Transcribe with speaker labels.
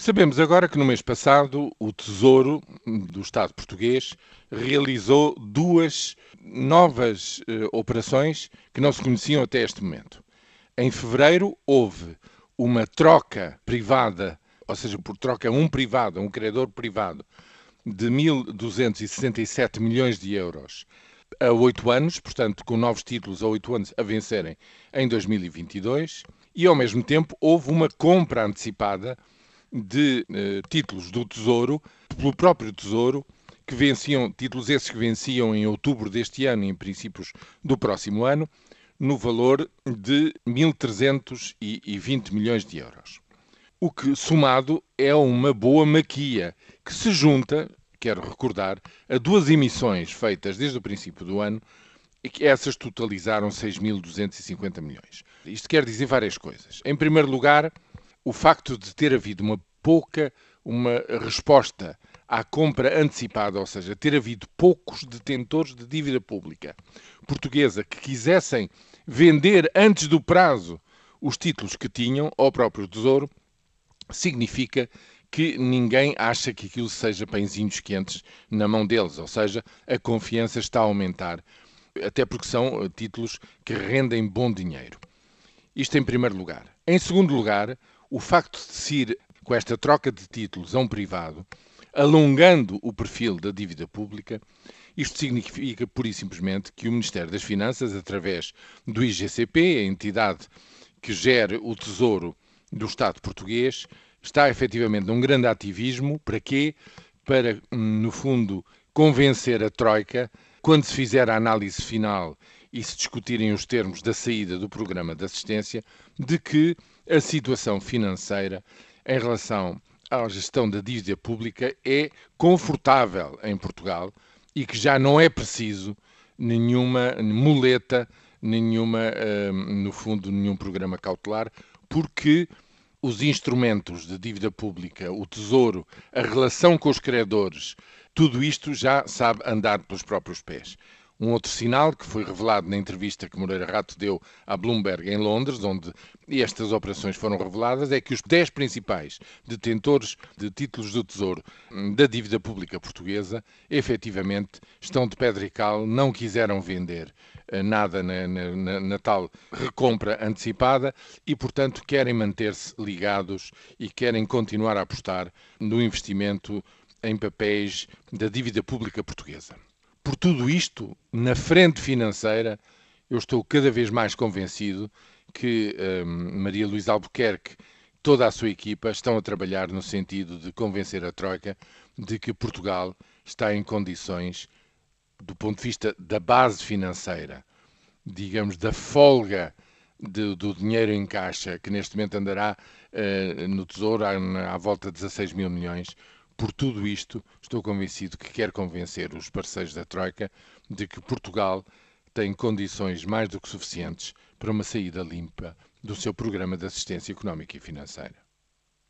Speaker 1: Sabemos agora que no mês passado o Tesouro do Estado português realizou duas novas eh, operações que não se conheciam até este momento. Em fevereiro houve uma troca privada, ou seja, por troca um privado, um credor privado, de 1.267 milhões de euros a oito anos, portanto, com novos títulos a oito anos a vencerem em 2022, e ao mesmo tempo houve uma compra antecipada de eh, títulos do Tesouro, pelo próprio Tesouro, que venciam, títulos esses que venciam em outubro deste ano e em princípios do próximo ano, no valor de 1.320 milhões de euros. O que, somado, é uma boa maquia, que se junta, quero recordar, a duas emissões feitas desde o princípio do ano, e que essas totalizaram 6.250 milhões. Isto quer dizer várias coisas. Em primeiro lugar, o facto de ter havido uma pouca uma resposta à compra antecipada, ou seja, ter havido poucos detentores de dívida pública portuguesa que quisessem vender antes do prazo os títulos que tinham ao próprio Tesouro, significa que ninguém acha que aquilo seja pãezinhos quentes na mão deles, ou seja, a confiança está a aumentar, até porque são títulos que rendem bom dinheiro. Isto em primeiro lugar. Em segundo lugar, o facto de se ir com esta troca de títulos a um privado, alongando o perfil da dívida pública, isto significa, pura e simplesmente, que o Ministério das Finanças, através do IGCP, a entidade que gera o tesouro do Estado português, está efetivamente num grande ativismo. Para quê? Para, no fundo, convencer a Troika, quando se fizer a análise final e se discutirem os termos da saída do programa de assistência, de que a situação financeira em relação à gestão da dívida pública é confortável em Portugal e que já não é preciso nenhuma muleta, nenhuma, hum, no fundo, nenhum programa cautelar, porque os instrumentos de dívida pública, o tesouro, a relação com os credores, tudo isto já sabe andar pelos próprios pés. Um outro sinal que foi revelado na entrevista que Moreira Rato deu à Bloomberg em Londres, onde estas operações foram reveladas, é que os 10 principais detentores de títulos do Tesouro hum, da dívida pública portuguesa efetivamente estão de pedra e cal, não quiseram vender eh, nada na, na, na, tal recompra antecipada e, portanto, querem manter-se ligados e querem continuar a apostar no investimento em papéis da dívida pública portuguesa. Por tudo isto, na frente financeira, eu estou cada vez mais convencido que um, Maria Luísa Albuquerque, toda a sua equipa, estão a trabalhar no sentido de convencer a Troika de que Portugal está em condições, do ponto de vista da base financeira, digamos, da folga de, do dinheiro em caixa, que neste momento andará uh, no Tesouro à, à volta de 16 mil milhões, por tudo isto, estou convencido que quer convencer os parceiros da Troika de que Portugal tem condições mais do que suficientes para uma saída limpa do seu programa de assistência económica e financeira.